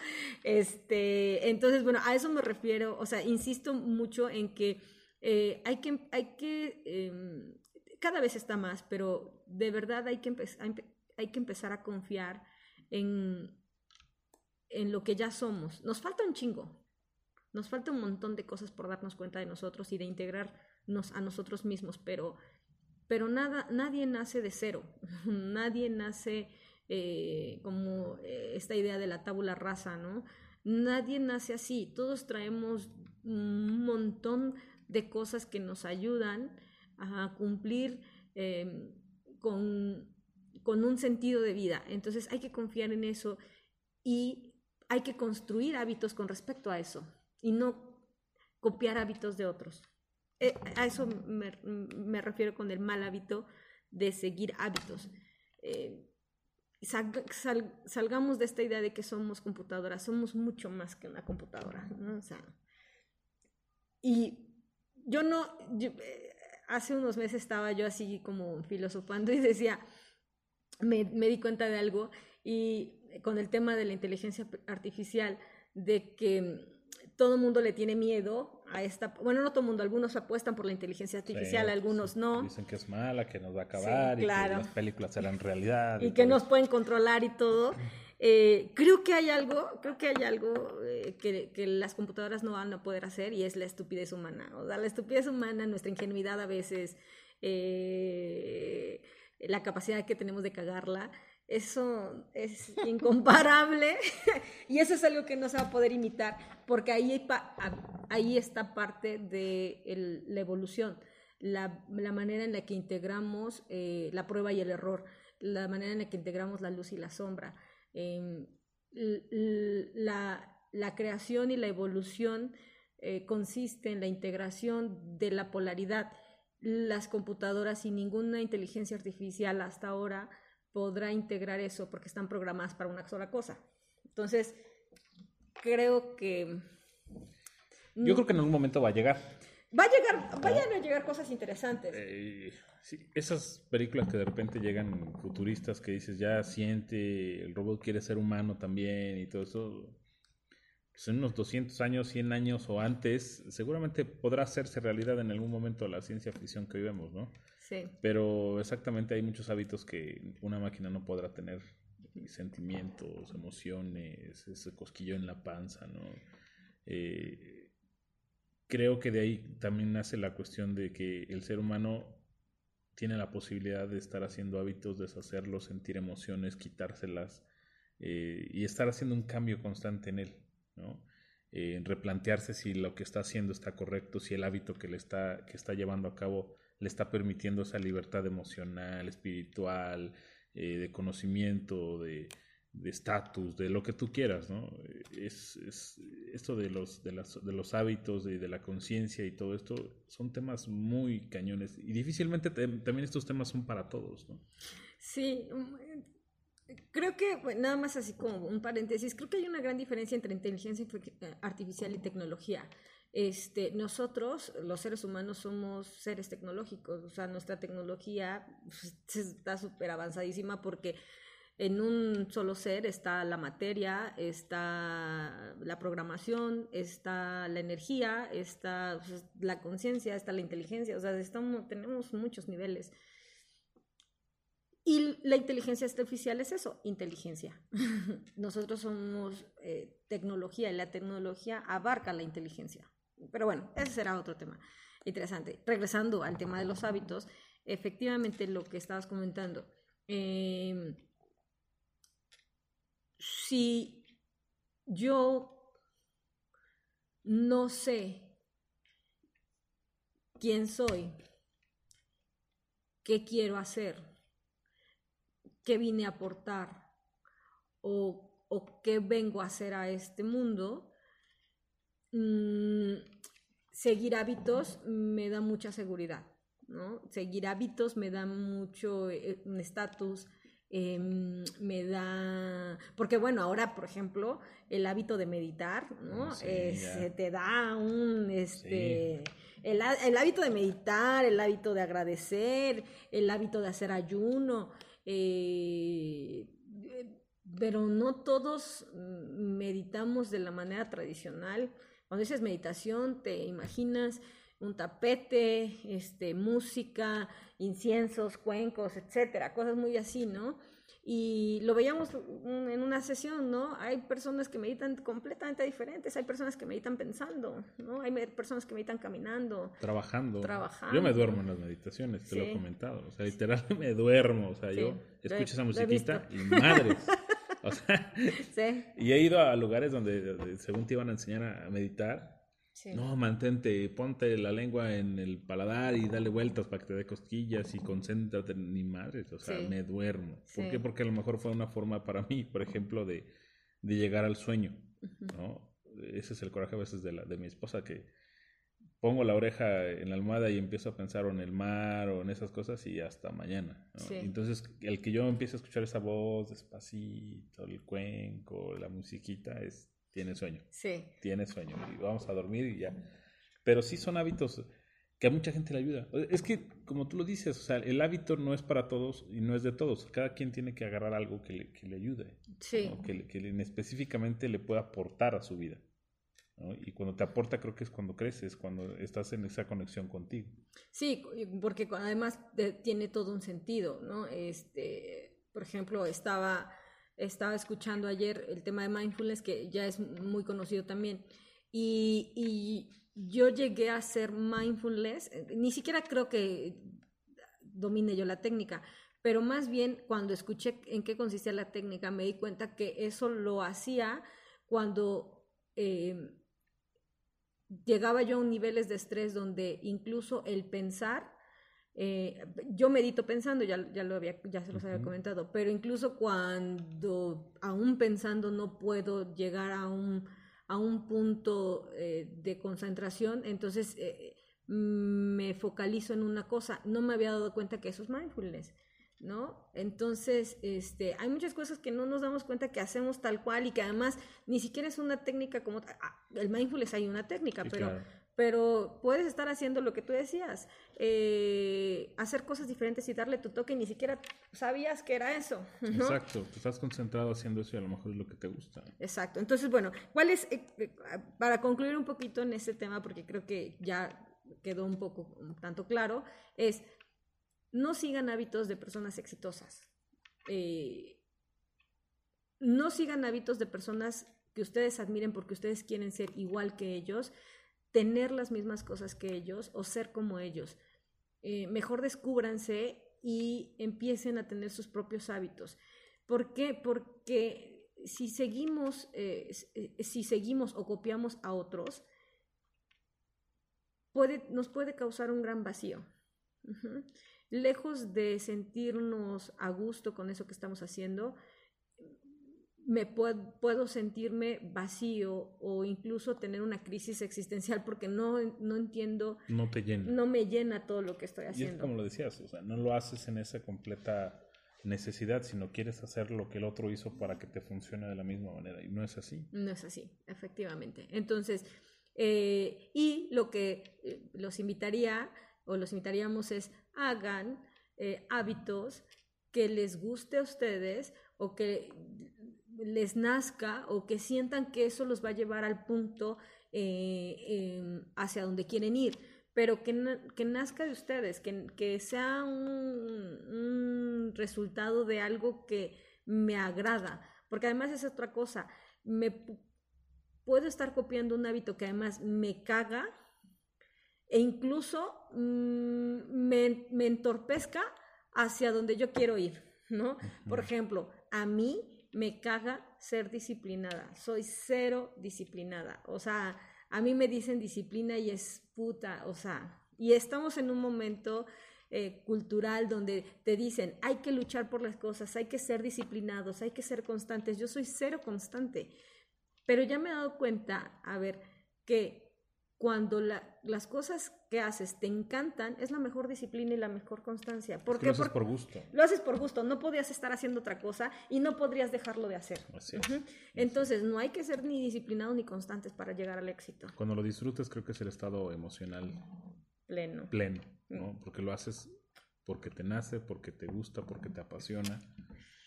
Este, entonces, bueno, a eso me refiero, o sea, insisto mucho en que eh, hay que, hay que em, cada vez está más, pero de verdad hay que, hay que empezar a confiar en, en lo que ya somos. Nos falta un chingo, nos falta un montón de cosas por darnos cuenta de nosotros y de integrarnos a nosotros mismos, pero, pero nada, nadie nace de cero, nadie nace eh, como eh, esta idea de la tábula rasa, ¿no? Nadie nace así, todos traemos un montón de cosas que nos ayudan a cumplir em, con, con un sentido de vida. Entonces hay que confiar en eso y hay que construir hábitos con respecto a eso y no copiar hábitos de otros. Eh, a eso me, refiero con el mal hábito de seguir hábitos. Eh, salgamos de esta idea de que somos computadoras, somos mucho más que una computadora. y yo no, eh, hace unos meses estaba yo así como filosofando y decía, me, di cuenta de algo y con el tema de la inteligencia artificial, de que todo el mundo le tiene miedo a esta, bueno, no todo el mundo, algunos apuestan por la inteligencia artificial, algunos no. Dicen que es mala, que nos va a acabar y que las películas serán realidad. Y, que nos pueden controlar y todo. Eh, creo que hay algo, creo que hay algo eh, que, que, las computadoras no van a poder hacer y es la estupidez humana. O sea, la estupidez humana, nuestra ingenuidad a veces, eh, la capacidad que tenemos de cagarla, eso es incomparable y eso es algo que no se va a poder imitar porque ahí, ahí está parte de la evolución, la, la, manera en la que integramos la prueba y el error, la manera en la que integramos la luz y la sombra. Em, la, la, creación y la evolución eh, consiste en la integración de la polaridad. Las computadoras y ninguna inteligencia artificial hasta ahora podrá integrar eso porque están programadas para una sola cosa. Entonces, creo que... Yo creo que en algún momento va a llegar. Va a llegar, vayan a llegar cosas interesantes. Eh, Sí, esas películas que de repente llegan futuristas que dices, ya siente, el robot quiere ser humano también y todo eso, pues en unos 200 años, 100 años o antes, seguramente podrá hacerse realidad en algún momento la ciencia ficción que vivemos, ¿no? Sí. Pero exactamente hay muchos hábitos que una máquina no podrá tener, sentimientos, emociones, ese cosquillo en la panza, ¿no? Eh, creo que de ahí también nace la cuestión de que el ser humano tiene la posibilidad de estar haciendo hábitos, deshacerlos, sentir emociones, quitárselas eh, y estar haciendo un cambio constante en él, ¿no? Eh, replantearse si lo que está haciendo está correcto, si el hábito que le está, que está llevando a cabo le está permitiendo esa libertad emocional, espiritual, eh, de conocimiento, de, estatus, de, lo que tú quieras, ¿no? Es, es esto de los, de, las, de los hábitos y de, la conciencia y todo esto son temas muy cañones y difícilmente también estos temas son para todos, ¿no? Sí, mm, creo que nada más así como un paréntesis, creo que hay una gran diferencia entre inteligencia eh, artificial y tecnología. Este, nosotros, los seres humanos, somos seres tecnológicos, o sea, nuestra tecnología pues, está súper avanzadísima porque en un solo ser está la materia, está la programación, está la energía, está la conciencia, está la inteligencia, o sea, estamos, tenemos muchos niveles. Y la inteligencia artificial es eso, inteligencia. Nosotros somos eh, tecnología y la tecnología abarca la inteligencia. Pero bueno, ese será otro tema interesante. Regresando al tema de los hábitos, efectivamente lo que estabas comentando. Eh, si yo no sé quién soy, qué quiero hacer, qué vine a aportar o, qué vengo a hacer a este mundo, mm, seguir hábitos me da mucha seguridad, ¿no? Seguir hábitos me da mucho eh, Em, me da, porque bueno, ahora por ejemplo, el hábito de meditar, ¿no? te da un, este, el, hábito de meditar, el hábito de agradecer, el hábito de hacer ayuno, eh, pero no todos meditamos de la manera tradicional. Cuando dices meditación, te imaginas un tapete, este, música, inciensos, cuencos, etcétera, cosas muy así, ¿no? Y lo veíamos en una sesión, ¿no? Hay personas que meditan completamente diferentes, hay personas que meditan pensando, ¿no? Hay personas que meditan caminando. Trabajando. Trabajando. Yo me duermo en las meditaciones, te lo he comentado. O sea, literal me duermo. O sea, yo escucho esa musiquita y madres. O sea, sí. y he ido a lugares donde según te iban a enseñar a meditar no, mantente, ponte la lengua en el paladar y dale vueltas para que te dé cosquillas y concéntrate, ni madres, o sea, me duermo. ¿Por qué? Porque a lo mejor fue una forma para mí, por ejemplo, de, de llegar al sueño, ¿no? Ese es el coraje a veces de, la, de mi esposa, que pongo la oreja en la almohada y empiezo a pensar en el mar o en esas cosas y hasta mañana. Entonces, el que yo empiece a escuchar esa voz despacito, el cuenco, la musiquita, es tiene sueño. Sí. Tiene sueño. Y vamos a dormir y ya. Pero sí son hábitos que a mucha gente le ayuda. Es que, como tú lo dices, o sea, el hábito no es para todos y no es de todos. Cada quien tiene que agarrar algo que le, que le ayude. Sí. Que, que específicamente le pueda aportar a su vida. Y cuando te aporta, creo que es cuando creces, cuando estás en esa conexión contigo. Sí, porque además tiene todo un sentido, ¿no? Este, por ejemplo, estaba estaba escuchando ayer el tema de mindfulness, que ya es muy conocido también, y, yo llegué a hacer mindfulness, eh, ni siquiera creo que domine yo la técnica, pero más bien cuando escuché en qué consistía la técnica, me di cuenta que eso lo hacía cuando eh, llegaba yo a niveles de estrés donde incluso el pensar eh, yo medito pensando, ya, ya, lo había, ya se los había comentado, pero incluso cuando aún pensando no puedo llegar a un, a un punto eh, de concentración, entonces eh, me focalizo en una cosa. No me había dado cuenta que eso es mindfulness. ¿no? Entonces, este, hay muchas cosas que no nos damos cuenta que hacemos tal cual y que además ni siquiera es una técnica como ah, el mindfulness hay una técnica, pero pero puedes estar haciendo lo que tú decías, eh, hacer cosas diferentes y darle tu toque y ni siquiera sabías que era eso. Exacto, tú estás concentrado haciendo eso y a lo mejor es lo que te gusta. Exacto, entonces bueno, ¿cuál es, eh, eh, para concluir un poquito en este tema, porque creo que ya quedó un poco tanto claro, es no sigan hábitos de personas exitosas. no sigan hábitos de personas que ustedes admiren porque ustedes quieren ser igual que ellos, tener las mismas cosas que ellos o ser como ellos. Eh, mejor descúbranse y empiecen a tener sus propios hábitos. ¿Por qué? Porque si seguimos, eh, eh, si seguimos o copiamos a otros, puede, nos puede causar un gran vacío. Lejos de sentirnos a gusto con eso que estamos haciendo, me puedo, puedo, sentirme vacío o incluso tener una crisis existencial porque no, no entiendo. No te llena. No me llena todo lo que estoy haciendo. Y es como lo decías, o sea, no lo haces en esa completa necesidad, sino quieres hacer lo que el otro hizo para que te funcione de la misma manera. Y no es así. No es así, efectivamente. Entonces, eh, y lo que eh, los invitaría o los invitaríamos es hagan eh, hábitos que les guste a ustedes o que les nazca o que sientan que eso los va a llevar al punto em, hacia donde quieren ir. Pero que, que nazca de ustedes, que, que sea un, resultado de algo que me agrada, porque además es otra cosa, me puedo estar copiando un hábito que además me caga e incluso mm, me, me, entorpezca hacia donde yo quiero ir, ¿no? Por ejemplo, a mí me caga ser disciplinada, soy cero disciplinada, o sea, a mí me dicen disciplina y es puta, o sea, y estamos en un momento eh, cultural donde te dicen hay que luchar por las cosas, hay que ser disciplinados, hay que ser constantes. Yo soy cero constante, pero ya me he dado cuenta, a ver, que cuando las cosas que haces te encantan, es la mejor disciplina y la mejor constancia. Porque lo haces por gusto. Lo haces por gusto, no podías estar haciendo otra cosa y no podrías dejarlo de hacer. Entonces, no hay que ser ni disciplinados ni constantes para llegar al éxito. Cuando lo disfrutas, creo que es el estado emocional pleno. Pleno, ¿no? Mm. Porque lo haces porque te nace, porque te gusta, porque te apasiona.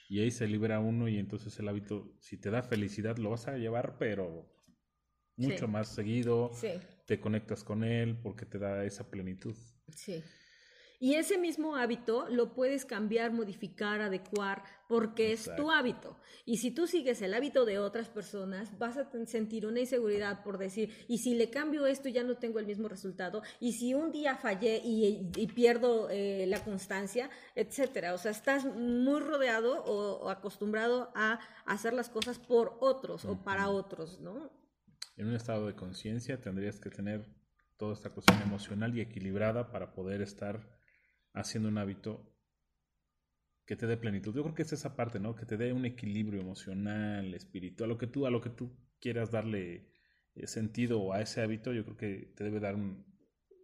Y ahí se libera uno y entonces el hábito, si te da felicidad, lo vas a llevar, pero mucho más seguido, te conectas con él porque te da esa plenitud. Sí. Y ese mismo hábito lo puedes cambiar, modificar, adecuar, porque es tu hábito. Y si tú sigues el hábito de otras personas, vas a sentir una inseguridad por decir, y si le cambio esto ya no tengo el mismo resultado, y si un día fallé y, pierdo eh, la constancia, etcétera. O sea, estás muy rodeado o, acostumbrado a hacer las cosas por otros o para otros, ¿no? En un estado de conciencia tendrías que tener toda esta cuestión emocional y equilibrada para poder estar haciendo un hábito que te dé plenitud. Yo creo que es esa parte, ¿no? Que te dé un equilibrio emocional, espiritual, a lo que tú, a lo que tú quieras darle eh, sentido a ese hábito, yo creo que te debe dar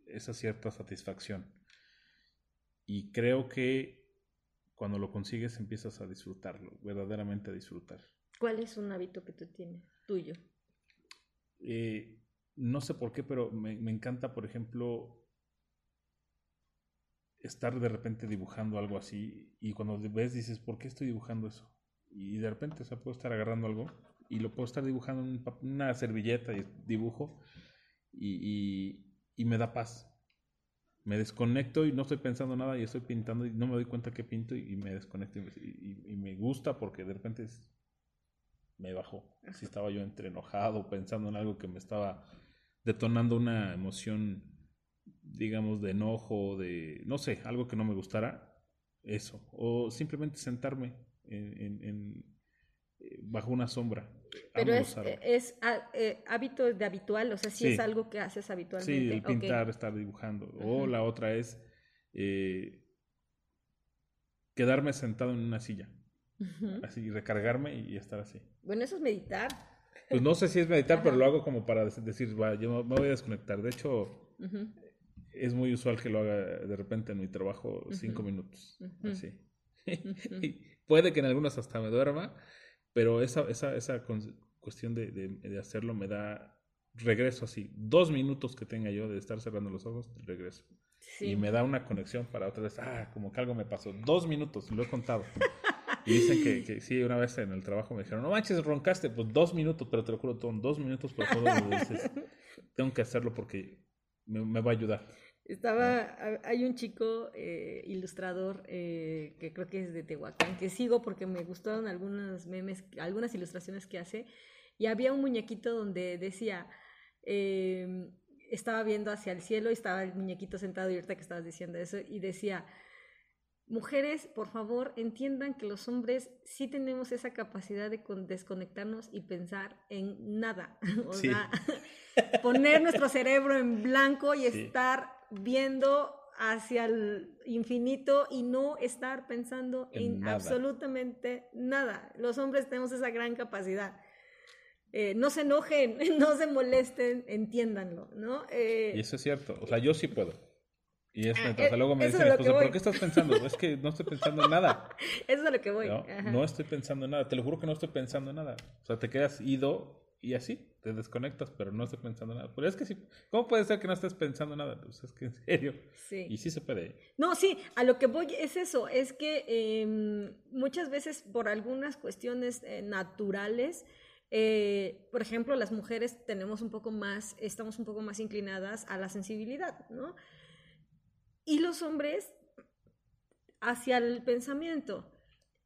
esa cierta satisfacción. Y creo que cuando lo consigues empiezas a disfrutarlo, verdaderamente a disfrutar. ¿Cuál es un hábito que tú tienes, tuyo? Eh, no sé por qué, pero me, encanta, por ejemplo, estar de repente dibujando algo así y cuando ves dices, ¿por qué estoy dibujando eso? Y de repente, o sea, puedo estar agarrando algo y lo puedo estar dibujando en una servilleta y dibujo y, me da paz. Me desconecto y no estoy pensando nada y estoy pintando y no me doy cuenta que pinto y, me desconecto y, y, me gusta porque de repente es, me bajó. Si estaba yo entre enojado, pensando en algo que me estaba detonando una emoción, digamos, de enojo, de, no sé, algo que no me gustara, eso. O simplemente sentarme en, eh, bajo una sombra. Pero es, es ah, eh, hábito de habitual, o sea, si es algo que haces habitualmente. Sí, el pintar, estar dibujando. O la otra es eh, quedarme sentado en una silla. Así, recargarme y estar así. Bueno, eso es meditar. Pues no sé si es meditar, pero lo hago como para decir, va, yo me voy a desconectar. De hecho, es muy usual que lo haga de repente en mi trabajo cinco minutos. Así. y puede que en algunas hasta me duerma, pero esa, esa, esa cuestión de, de, hacerlo me da regreso así. Dos minutos que tenga yo de estar cerrando los ojos, regreso. Y me da una conexión para otra vez. Ah, como que algo me pasó. Dos minutos, lo he contado. Y dicen que, que, sí, una vez en el trabajo me dijeron, no manches, roncaste, pues dos minutos, pero te lo juro, son dos minutos por todo dices, tengo que hacerlo porque me, va a ayudar. Estaba, hay un chico eh, ilustrador eh, que creo que es de Tehuacán, que sigo porque me gustaron algunos memes, algunas ilustraciones que hace, y había un muñequito donde decía, em, estaba viendo hacia el cielo y estaba el muñequito sentado y ahorita que estabas diciendo eso, y decía, Mujeres, por favor, entiendan que los hombres sí tenemos esa capacidad de desconectarnos y pensar en nada. O sea, poner nuestro cerebro en blanco y estar viendo hacia el infinito y no estar pensando En en, nada. absolutamente nada. Los hombres tenemos esa gran capacidad. Eh, no se enojen, no se molesten, entiéndanlo, ¿no? Eh, Y eso es cierto. O sea, yo sí puedo. Y es Ah, eh, luego me dicen, esposa. ¿pero qué estás pensando? Es que no estoy pensando en nada. eso es a lo que voy. ¿no? estoy pensando en nada. Te lo juro que no estoy pensando en nada. O sea, te quedas ido y así, te desconectas, pero no estoy pensando en nada. Pero es que sí, ¿cómo puede ser que no estés pensando en nada? Pues es que en serio. Sí. Y sí se puede. No, sí, a lo que voy es eso, es que eh, muchas veces por algunas cuestiones eh, naturales, eh, por ejemplo, las mujeres tenemos un poco más, estamos un poco más inclinadas a la sensibilidad, ¿no? Y los hombres hacia el pensamiento.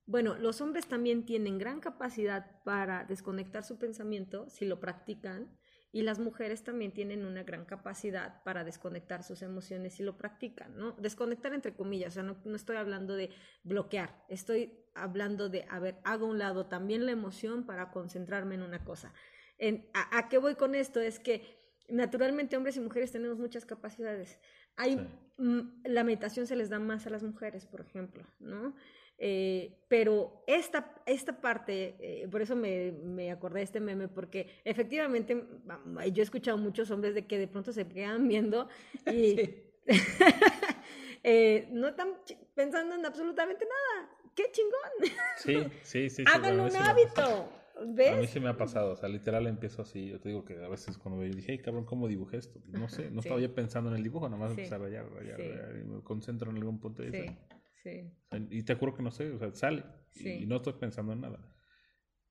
Bueno, los hombres también tienen gran capacidad para desconectar su pensamiento si lo practican y las mujeres también tienen una gran capacidad para desconectar sus emociones si lo practican, ¿no? Desconectar entre comillas, o sea, no, no estoy hablando de bloquear, estoy hablando de, a ver, hago un lado también la emoción para concentrarme en una cosa. En, a, ¿A qué voy con esto? Es que naturalmente hombres y mujeres tenemos muchas capacidades. Hay, Sí. la meditación se les da más a las mujeres, por ejemplo, ¿no? Eh, pero esta, esta parte, eh, por eso me, me acordé de este meme, porque efectivamente mm, yo he escuchado muchos hombres de que de pronto se quedan viendo y eh, no están pensando en absolutamente nada. ¡Qué chingón! Sí, sí, sí. sí, un sí ha hábito. Pasado. A mí ¿Ves? sí me ha pasado, o sea, literal empiezo así. Yo te digo que a veces cuando veo, dije, hey, cabrón, ¿cómo dibujé esto? No sé, no sí. estaba yo pensando en el dibujo, nada más Sí. empecé a rayar, rayar, Sí. rayar, y me concentro en algún punto y, Sí, dice, sí. o sea, y te juro que no sé, o sea, sale y- y no estoy pensando en nada.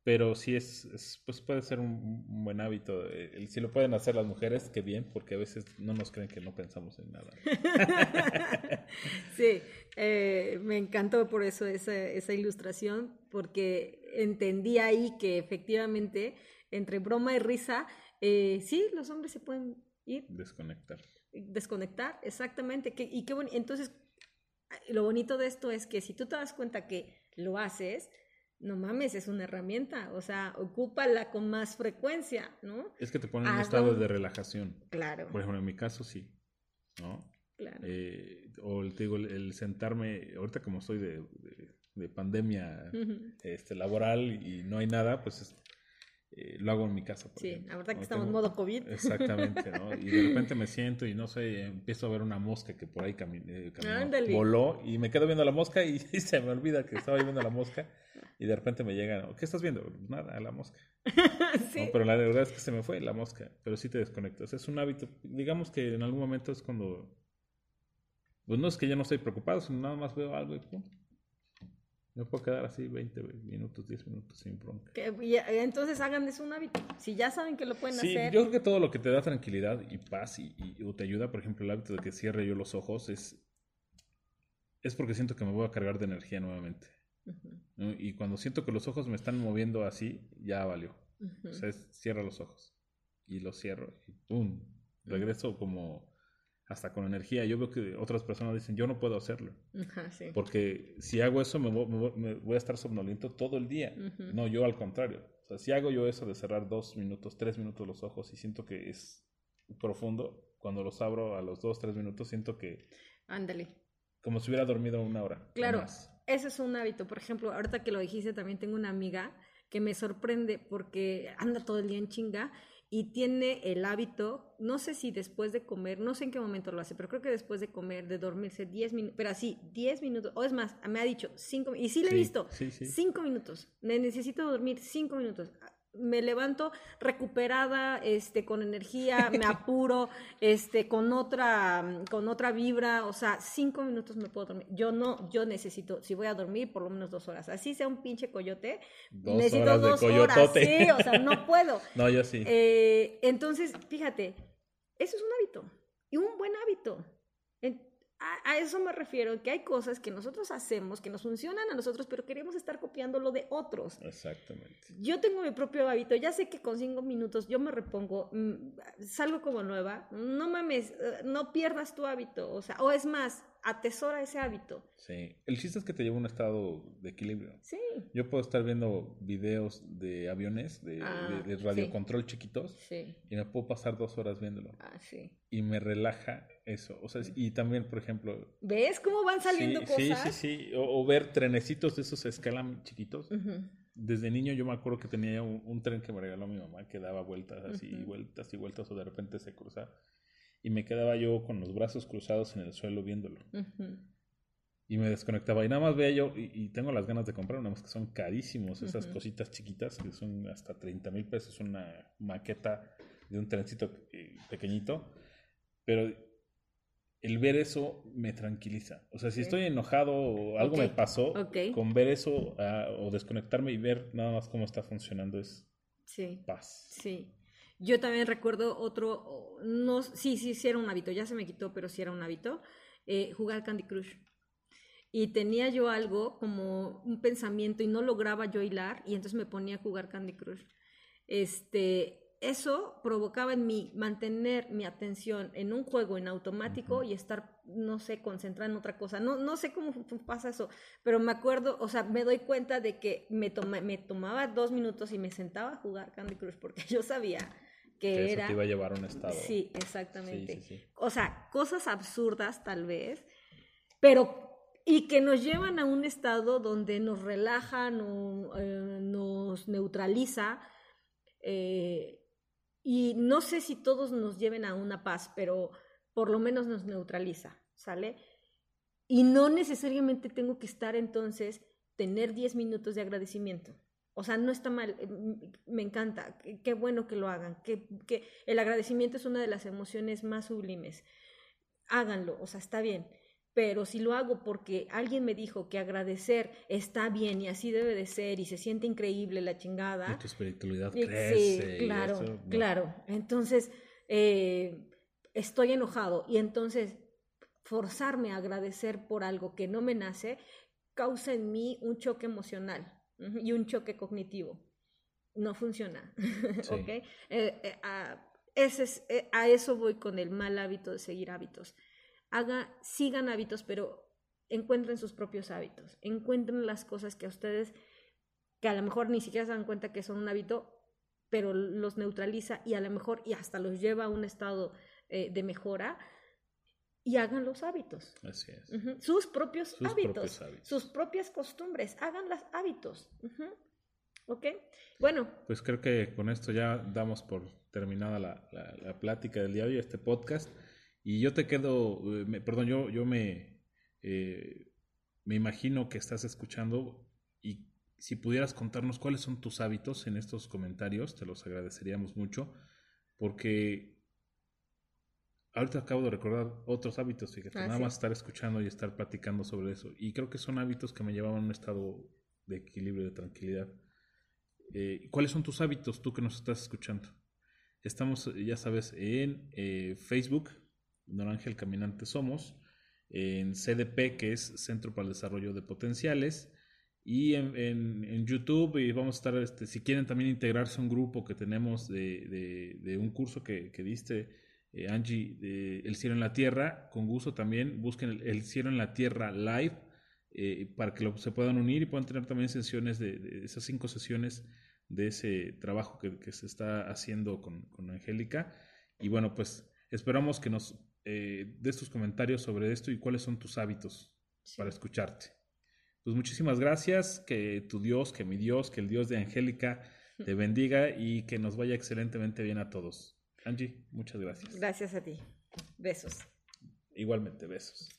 Pero sí es, es- pues puede ser un, un buen hábito. eh, si lo pueden hacer las mujeres, qué bien, porque a veces no nos creen que no pensamos en nada. Sí, eh, me encantó por eso esa, esa ilustración, porque entendí ahí que efectivamente, entre broma y risa, eh, sí, los hombres se pueden ir, Desconectar. desconectar, exactamente. que- y qué boni- Entonces, lo bonito de esto es que si tú te das cuenta que lo haces, no mames, es una herramienta, o sea, ocúpala con más frecuencia, ¿no? Es que te pone en un estado de relajación. Claro, Por ejemplo, en mi caso sí. ¿no? Claro. Eh, o el- te digo, el, el sentarme, ahorita como estoy de, de- de pandemia este, laboral y no hay nada, pues es- eh, lo hago en mi casa. por Sí, ejemplo, ahorita que estamos en modo COVID. Exactamente, ¿no? Y de repente me siento y no sé, empiezo a ver una mosca que por ahí cami- eh, caminó, voló y me quedo viendo la mosca y, se me olvida que estaba viendo la mosca y de repente me llega, ¿no? ¿qué estás viendo? Nada, la mosca. sí. ¿no? Pero la verdad es que se me fue la mosca, pero sí te desconectas. Es un hábito, digamos que en algún momento es cuando, pues no es que ya no estoy preocupado, sino nada más veo algo y pum. Me puedo quedar así 20 minutos, 10 minutos sin bronca. Que- eh, entonces hagan de eso un hábito. Si ya saben que lo pueden Sí, hacer. yo creo que todo lo que te da tranquilidad y paz y, y- o te ayuda, por ejemplo, el hábito de que cierre yo los ojos es, es porque siento que me voy a cargar de energía nuevamente. Y cuando siento que los ojos me están moviendo así, ya valió. ujú. O sea, es- cierra los ojos. Y los cierro y ¡pum! Regreso como hasta con energía. Yo veo que otras personas dicen, yo no puedo hacerlo. Ajá, sí. Porque si hago eso, me, vo- me vo- me voy a estar somnoliento todo el día. No, yo al contrario. O sea, si hago yo eso de cerrar dos minutos, tres minutos los ojos y siento que es profundo, cuando los abro a los dos, tres minutos, siento que Ándale. como si hubiera dormido una hora. Claro, ese es un hábito. Por ejemplo, ahorita que lo dijiste, también tengo una amiga que me sorprende porque anda todo el día en chinga y tiene el hábito, no sé si después de comer, no sé en qué momento lo hace, pero creo que después de comer, de dormirse 10 minutos, pero así, 10 minutos, o es más, me ha dicho 5 y sí le he Sí, visto, sí, sí. 5 minutos, me necesito dormir 5 minutos. Me levanto recuperada, este, con energía, me apuro, este, con otra, con otra vibra, o sea, cinco minutos me puedo dormir. Yo no, yo necesito, si voy a dormir, por lo menos dos horas. Así sea un pinche coyote, Dos necesito horas de dos horas. Sí, o sea, no puedo. No, yo sí. Eh, entonces, fíjate, eso es un hábito y un buen hábito. A, eso me refiero, que hay cosas que nosotros hacemos, que nos funcionan a nosotros, pero queremos estar copiando lo de otros. Exactamente. Yo tengo mi propio hábito, ya sé que con cinco minutos yo me repongo, mm, salgo como nueva, no mames, eh, no pierdas tu hábito, o sea, o es más, atesora ese hábito. Sí, el chiste es que te lleva a un estado de equilibrio. Sí. Yo puedo estar viendo videos de aviones, de, Ah, de, de radiocontrol chiquitos, Sí. y me puedo pasar dos horas viéndolo. Ah, sí. Y me relaja eso. O sea, y también, por ejemplo... ¿Ves cómo van saliendo sí, cosas? Sí, sí, sí. O, o ver trenecitos de esos a escala chiquitos. Ujú. Desde niño yo me acuerdo que tenía un, un tren que me regaló mi mamá que daba vueltas así, Ujú. vueltas y vueltas, o de repente se cruzaba. Y me quedaba yo con los brazos cruzados en el suelo viéndolo. Ujú. Y me desconectaba. Y nada más veía yo, y, y tengo las ganas de comprar, nada más que son carísimos, esas Ujú. cositas chiquitas, que son hasta 30 mil pesos, una maqueta de un trencito eh, pequeñito. Pero el ver eso me tranquiliza. O sea, si estoy enojado o algo me Ok, pasó, ok. con ver eso ah, o desconectarme y ver nada más cómo está funcionando es Sí. paz. Sí. Yo también recuerdo otro, no, sí, sí, sí era un hábito, ya se me quitó, pero sí era un hábito, eh, jugar Candy Crush. Y tenía yo algo como un pensamiento y no lograba yo hilar y entonces me ponía a jugar Candy Crush. Este, eso provocaba en mí mantener mi atención en un juego en automático y estar, no sé, concentrada en otra cosa. No, no sé cómo pasa eso, pero me acuerdo, o sea, me doy cuenta de que me, toma- me tomaba dos minutos y me sentaba a jugar Candy Crush porque yo sabía que, Que eso era... te iba a llevar a un estado. Sí, Sí, exactamente. sí, sí. O sea, cosas absurdas tal vez, pero y que nos llevan a un estado donde nos relaja, no- eh, nos neutraliza. eh, y no sé si todos nos lleven a una paz, pero por lo menos nos neutraliza, ¿sale? Y no necesariamente tengo que estar entonces, tener 10 minutos de agradecimiento. O sea, no está mal, eh, m- me encanta, qué bueno que lo hagan, que, que el agradecimiento es una de las emociones más sublimes. Háganlo, o sea, está bien. Pero si lo hago porque alguien me dijo que agradecer está bien y así debe de ser y se siente increíble la chingada, Y tu espiritualidad y- crece. Sí, claro, eso, no. claro. Entonces, eh, estoy enojado y entonces forzarme a agradecer por algo que no me nace causa en mí un choque emocional y un choque cognitivo. No funciona. Sí. ¿ok? Eh, eh, a, ese es- eh, a eso voy con el mal hábito de seguir hábitos. Haga, sigan hábitos, pero encuentren sus propios hábitos. Encuentren las cosas que a ustedes que a lo mejor ni siquiera se dan cuenta que son un hábito, pero los neutraliza y a lo mejor y hasta los lleva a un estado de mejora y hagan los hábitos. Así es. Sus propios Sus hábitos, propios hábitos. sus propias costumbres, hagan los hábitos. Ujú. ¿Ok? Bueno, Pues creo que con esto ya damos por terminada la, la- la plática del día de hoy, este podcast. Y yo te quedo, eh, me- perdón, yo, yo me, eh, me imagino que estás escuchando y si pudieras contarnos cuáles son tus hábitos en estos comentarios, te los agradeceríamos mucho, porque ahorita acabo de recordar otros hábitos, fíjate, Ah, nada sí. más estar escuchando y estar platicando sobre eso. Y creo que son hábitos que me llevaban a un estado de equilibrio, de tranquilidad. Eh, ¿Cuáles son tus hábitos, tú que nos estás escuchando? Estamos, eh, ya sabes, en eh, Facebook, Don Ángel Caminante Somos, en CDP, que es Centro para el Desarrollo de Potenciales, y en, en- en YouTube, y vamos a estar, este, si quieren también integrarse a un grupo que tenemos de, de- de un curso que, que diste, eh, Angie, de El Cielo en la Tierra, con gusto también, busquen el, El Cielo en la Tierra Live, eh, para que lo- se puedan unir y puedan tener también sesiones de, de esas cinco sesiones de ese trabajo que, que se está haciendo con, con Angélica. Y bueno, pues esperamos que nos eh, des tus comentarios sobre esto y cuáles son tus hábitos para escucharte. Pues muchísimas gracias, que tu Dios, que mi Dios, que el Dios de Angélica te bendiga y que nos vaya excelentemente bien a todos. Angie, muchas gracias. gracias a ti. Besos. Igualmente, besos.